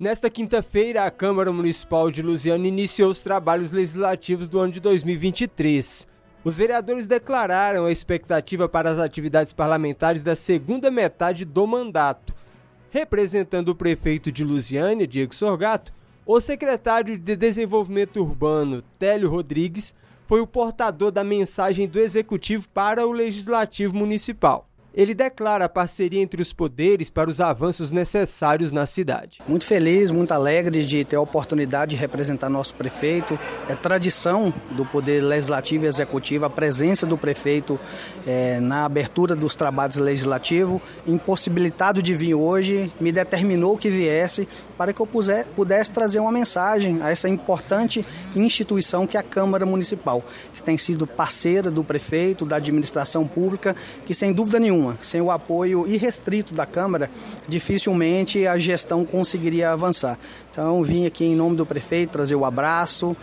Nesta quinta-feira, a Câmara Municipal de Lusiana iniciou os trabalhos legislativos do ano de 2023. Os vereadores declararam a expectativa para as atividades parlamentares da segunda metade do mandato. Representando o prefeito de Lusiânia, Diego Sorgato, o secretário de Desenvolvimento Urbano, Télio Rodrigues, foi o portador da mensagem do Executivo para o Legislativo Municipal ele declara a parceria entre os poderes para os avanços necessários na cidade. Muito feliz, muito alegre de ter a oportunidade de representar nosso prefeito. É tradição do Poder Legislativo e Executivo a presença do prefeito é, na abertura dos trabalhos legislativos. Impossibilitado de vir hoje, me determinou que viesse para que eu pudesse trazer uma mensagem a essa importante instituição que é a Câmara Municipal, que tem sido parceira do prefeito, da administração pública, que sem dúvida nenhuma nenhuma. Sem o apoio irrestrito da Câmara, dificilmente a gestão conseguiria avançar. Então, vim aqui em nome do prefeito trazer o abraço,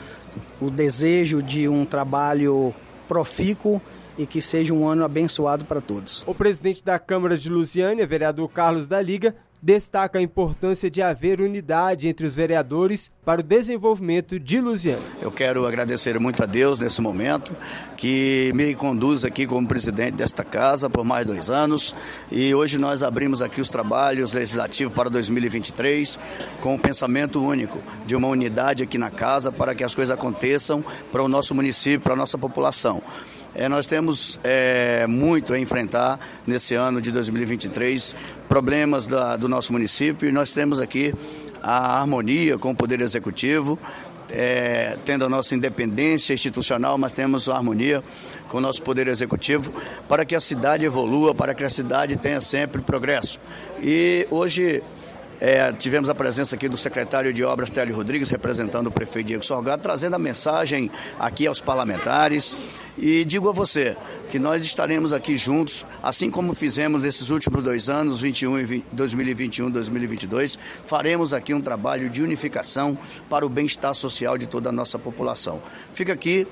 o desejo de um trabalho profícuo e que seja um ano abençoado para todos. O presidente da Câmara de Lusiânia, vereador Carlos da Liga, destaca a importância de haver unidade entre os vereadores para o desenvolvimento de Lusiana. Eu quero agradecer muito a Deus nesse momento, que me conduz aqui como presidente desta casa por mais dois anos. E hoje nós abrimos aqui os trabalhos legislativos para 2023 com um pensamento único, de uma unidade aqui na casa para que as coisas aconteçam para o nosso município, para a nossa população. É, nós temos é, muito a enfrentar nesse ano de 2023, problemas da, do nosso município, e nós temos aqui a harmonia com o Poder Executivo, é, tendo a nossa independência institucional, mas temos a harmonia com o nosso Poder Executivo para que a cidade evolua, para que a cidade tenha sempre progresso. E hoje é, tivemos a presença aqui do secretário de Obras, Télio Rodrigues, representando o prefeito Diego Sorgado, trazendo a mensagem aqui aos parlamentares. E digo a você que nós estaremos aqui juntos, assim como fizemos nesses últimos dois anos, 21 e 20, 2021 2022, faremos aqui um trabalho de unificação para o bem-estar social de toda a nossa população. Fica aqui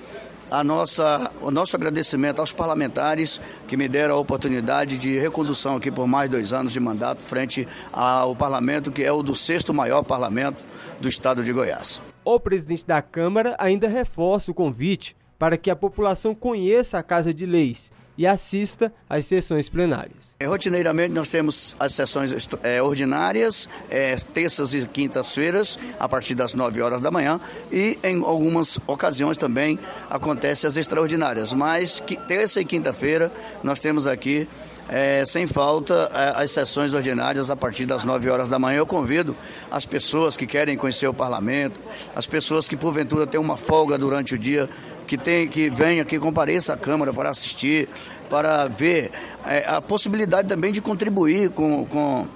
a nossa, o nosso agradecimento aos parlamentares que me deram a oportunidade de recondução aqui por mais dois anos de mandato frente ao parlamento, que é o do sexto maior parlamento do estado de Goiás. O presidente da Câmara ainda reforça o convite para que a população conheça a Casa de Leis e assista às sessões plenárias. É, rotineiramente nós temos as sessões é, ordinárias, é, terças e quintas-feiras, a partir das 9 horas da manhã, e em algumas ocasiões também acontecem as extraordinárias. Mas que, terça e quinta-feira nós temos aqui é, sem falta é, as sessões ordinárias a partir das 9 horas da manhã. Eu convido as pessoas que querem conhecer o parlamento, as pessoas que porventura têm uma folga durante o dia, que, tem, que venha, que compareça à Câmara para assistir, para ver é, a possibilidade também de contribuir com, com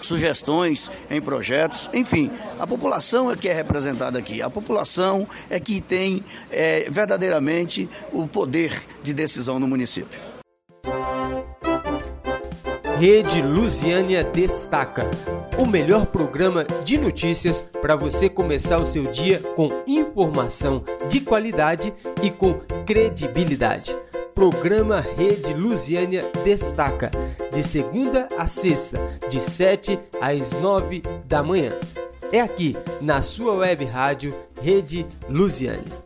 sugestões em projetos, enfim, a população é que é representada aqui, a população é que tem é, verdadeiramente o poder de decisão no município. Rede Lusiânia Destaca o melhor programa de notícias para você começar o seu dia com informação de qualidade e com credibilidade. Programa Rede Lusiânia Destaca, de segunda a sexta, de 7 às 9 da manhã. É aqui, na sua web rádio Rede Lusiânia.